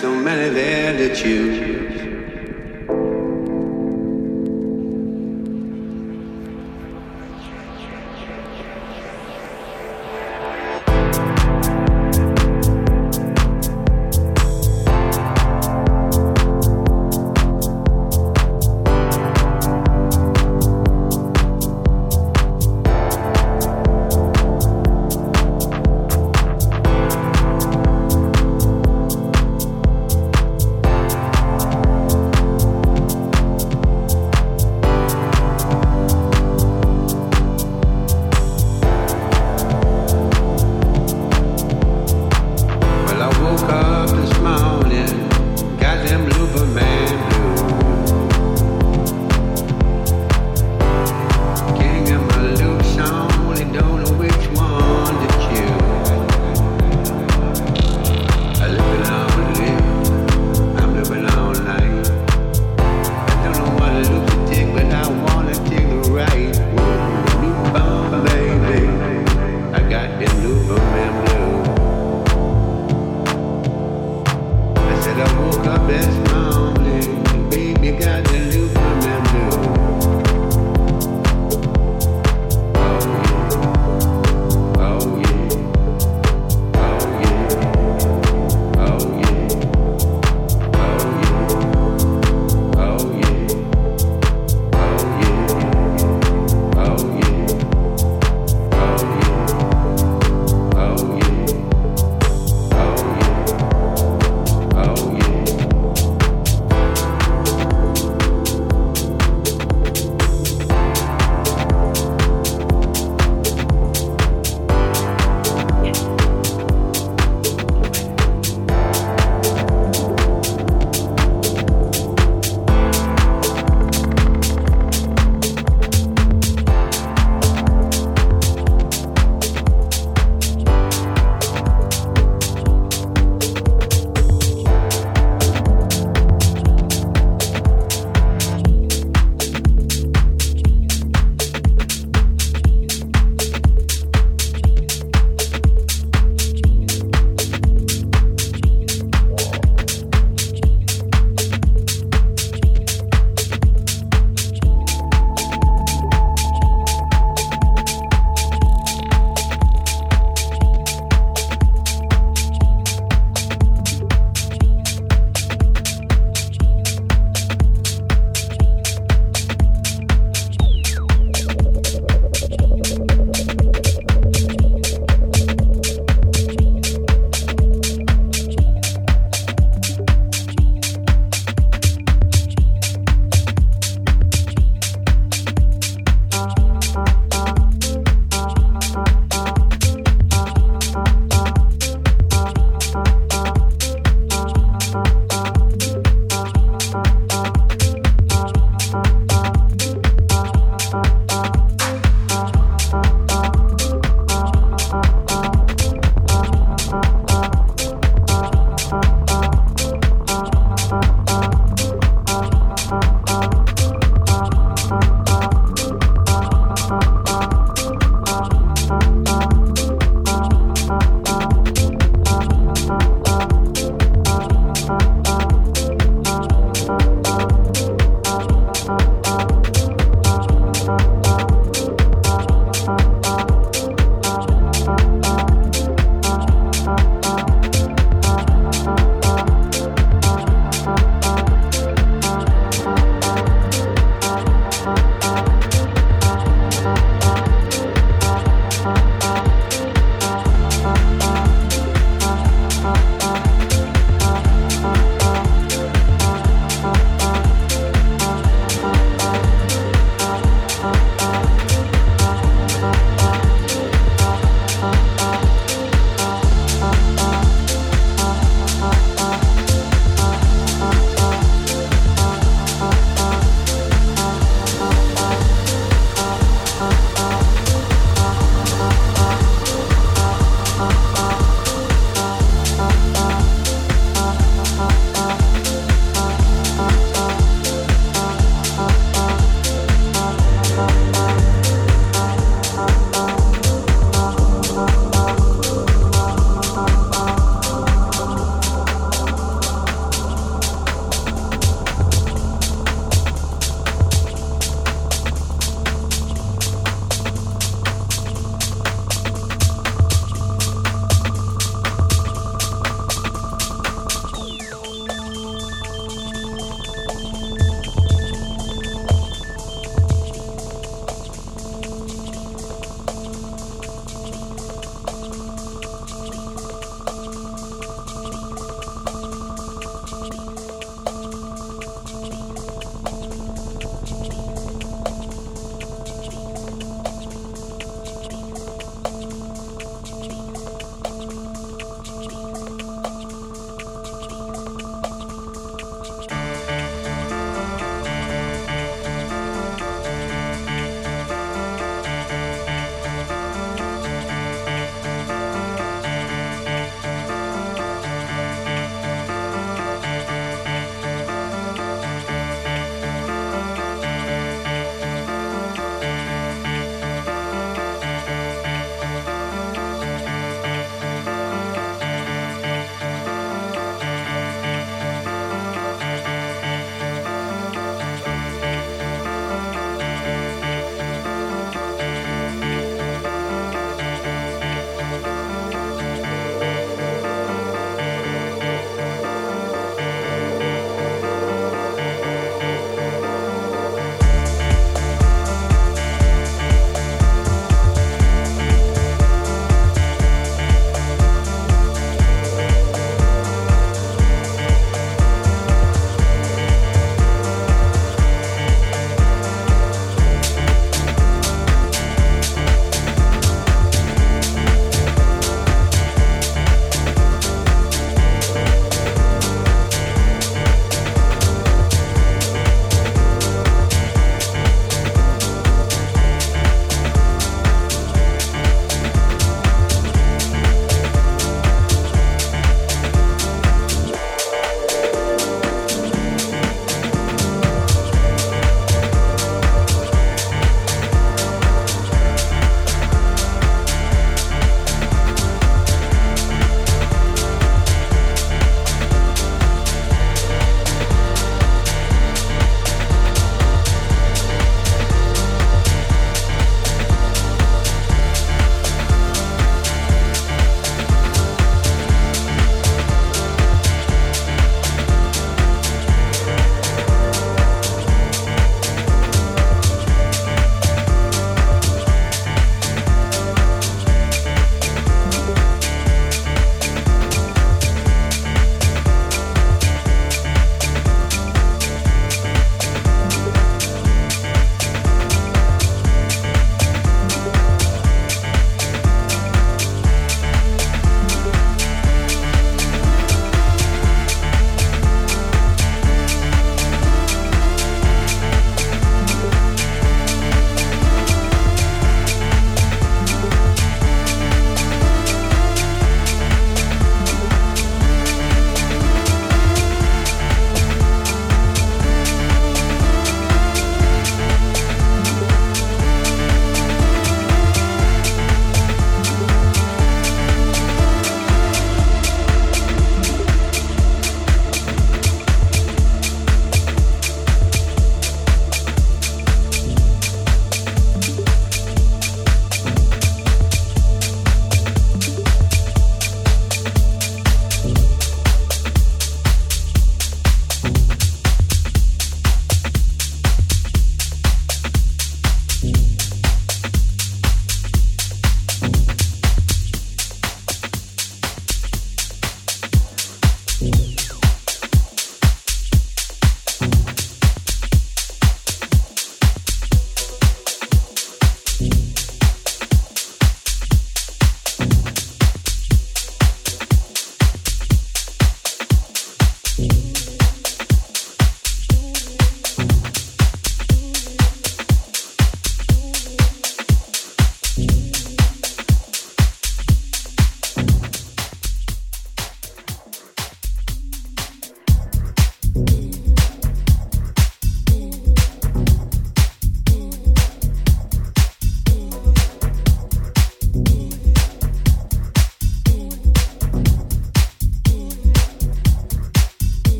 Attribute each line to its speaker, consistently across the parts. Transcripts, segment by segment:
Speaker 1: so many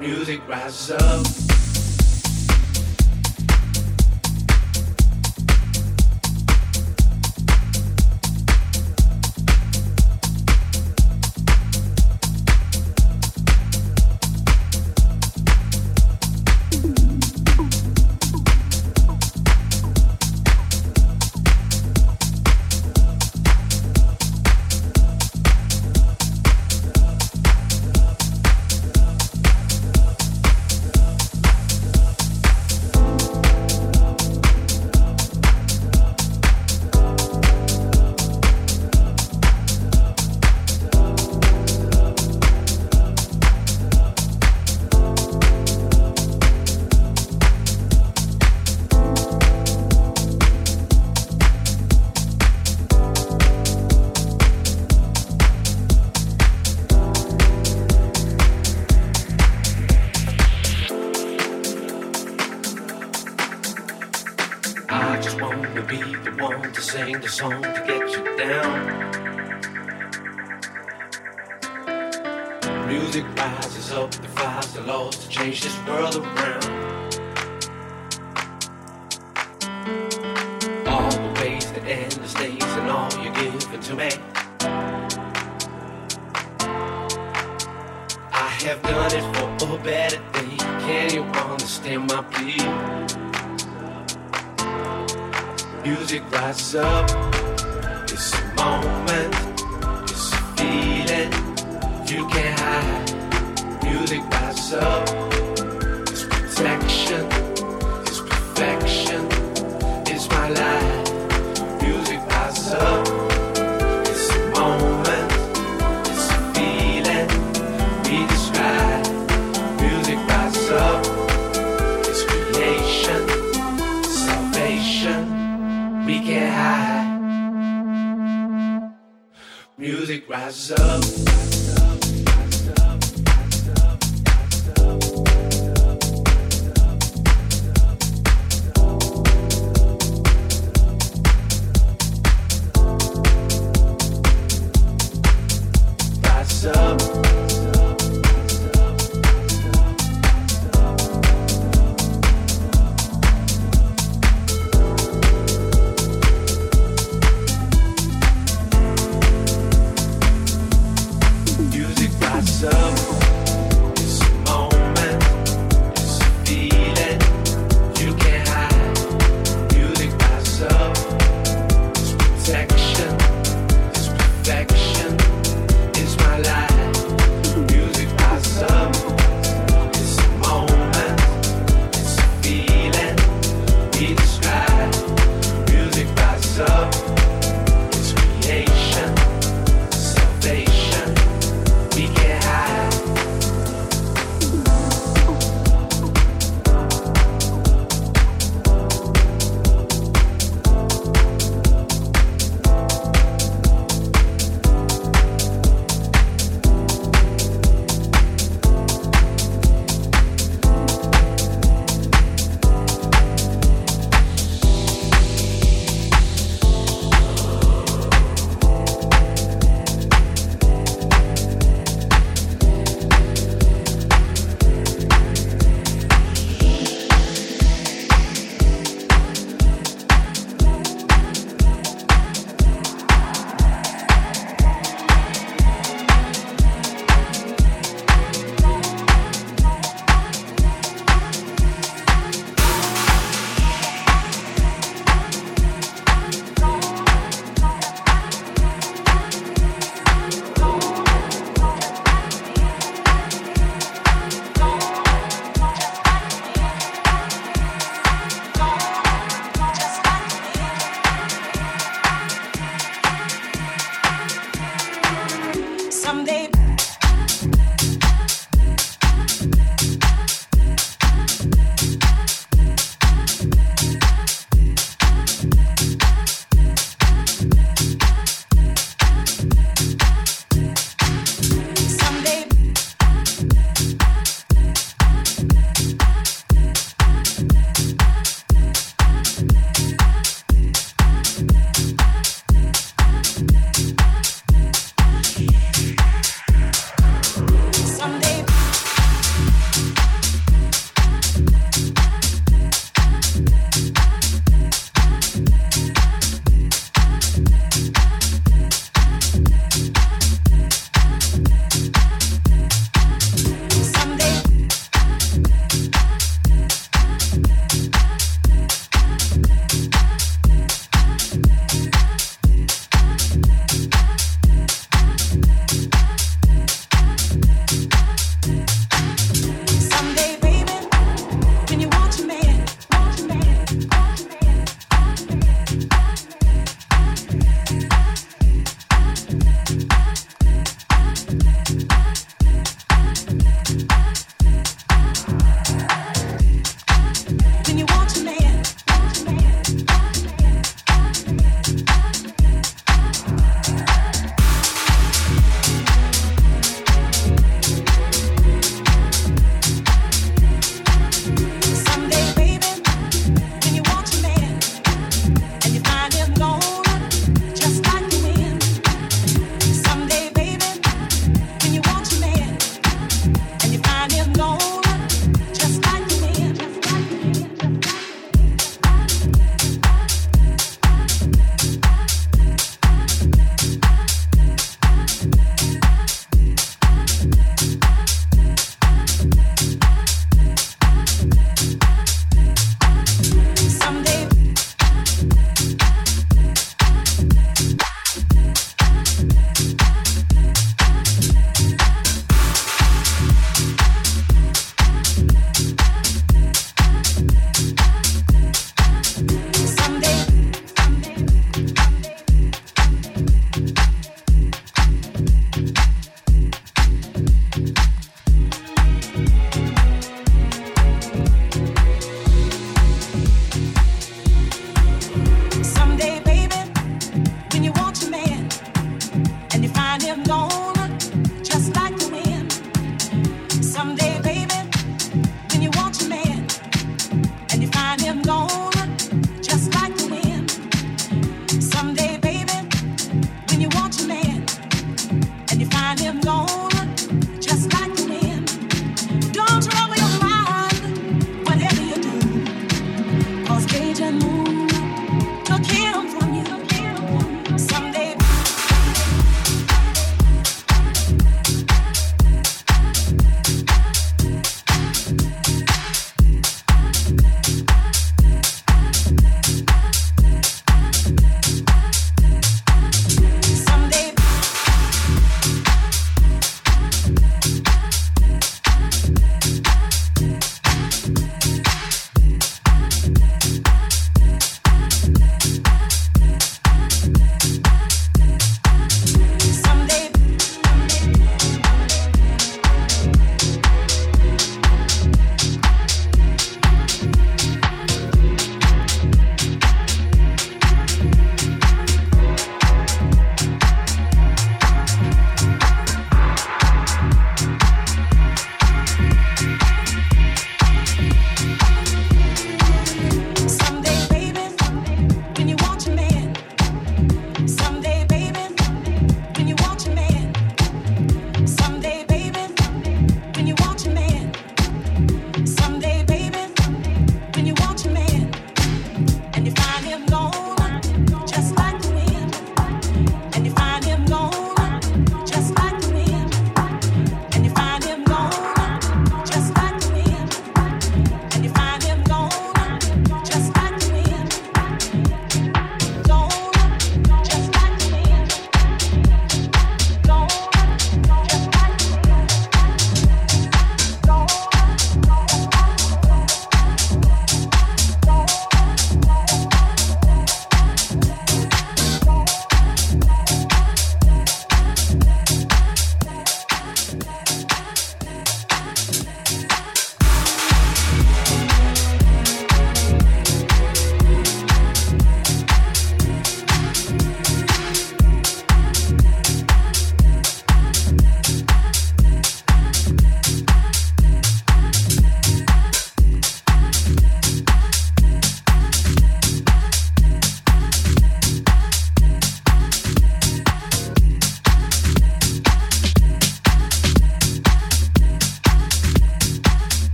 Speaker 1: perfection is my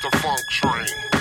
Speaker 2: the funk train.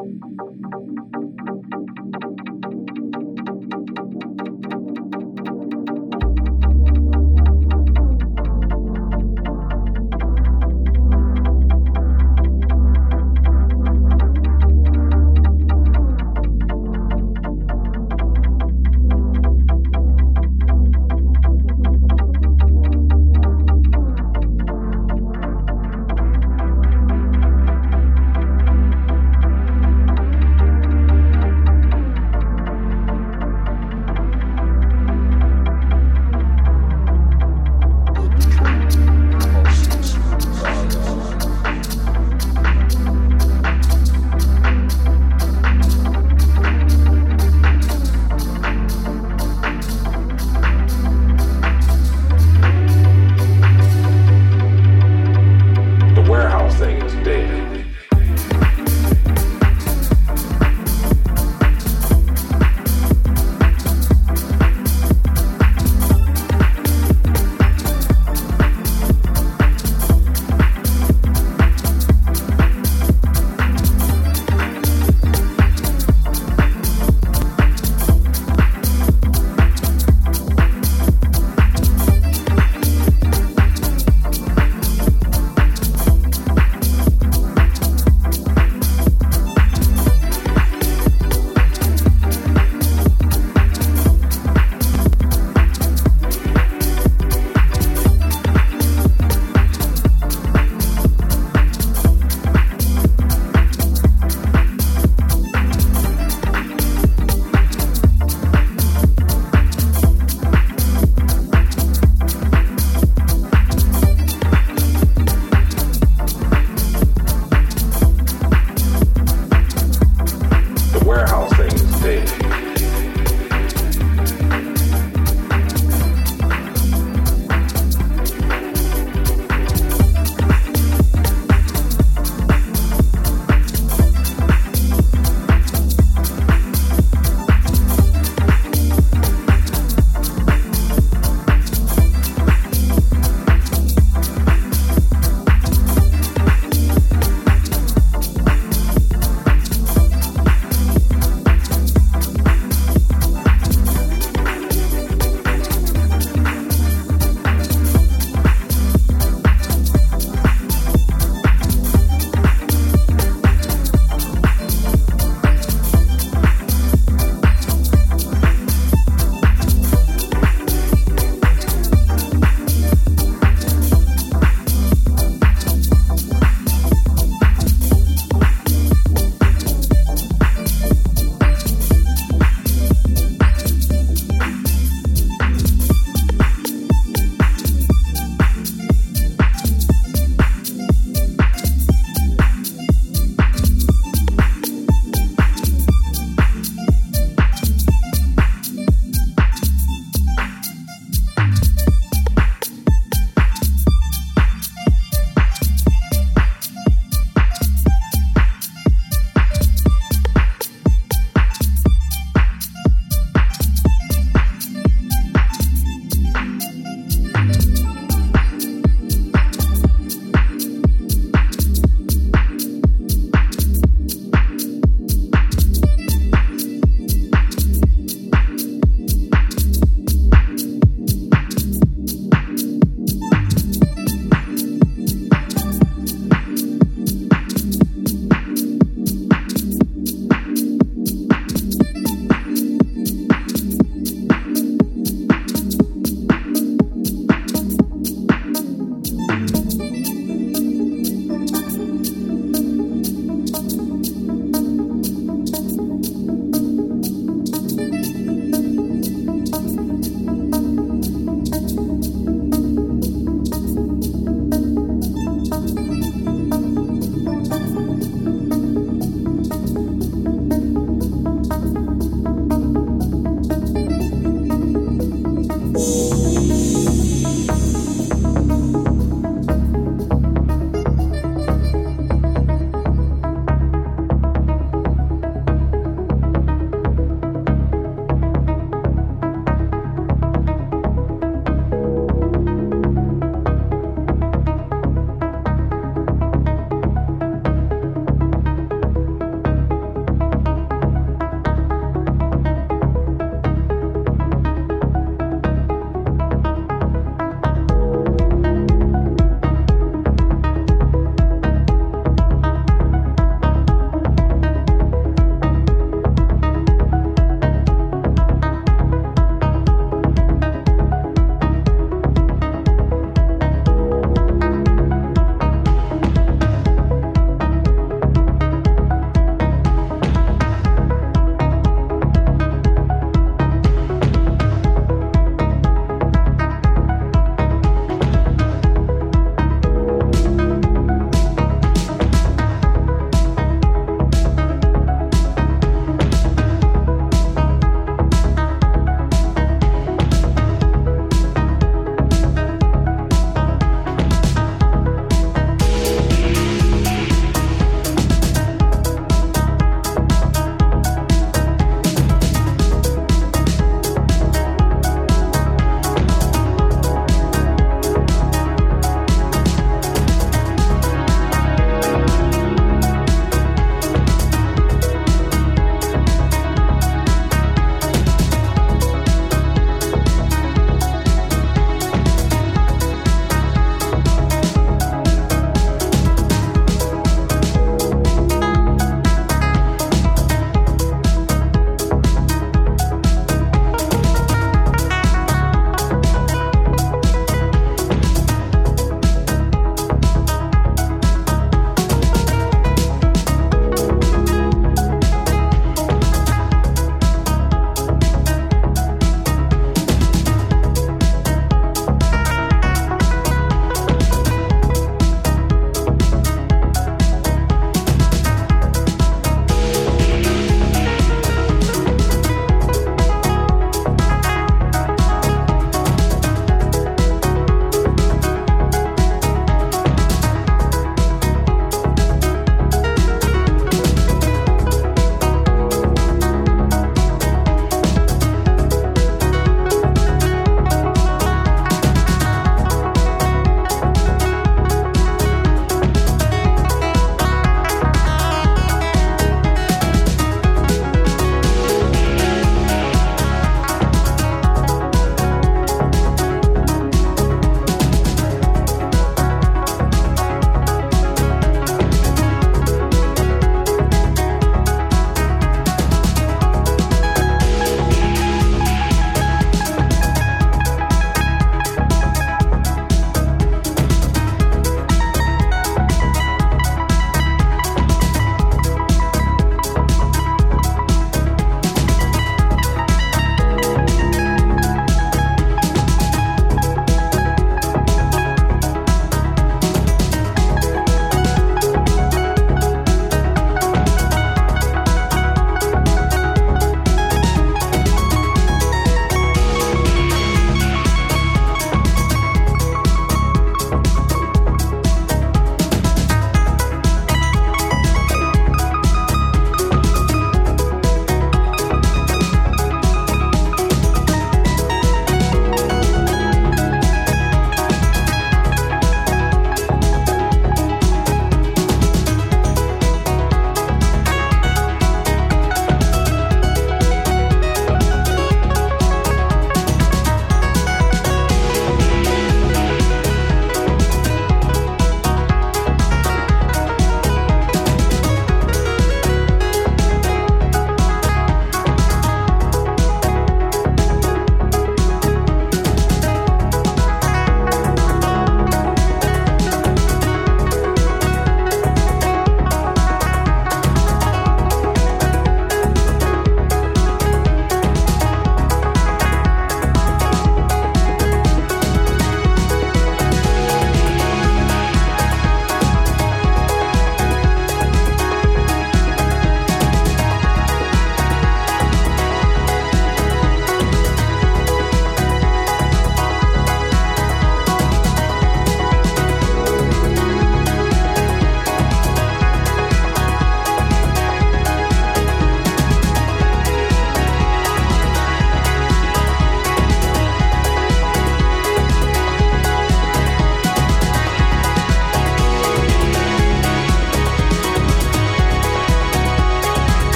Speaker 2: Thank you.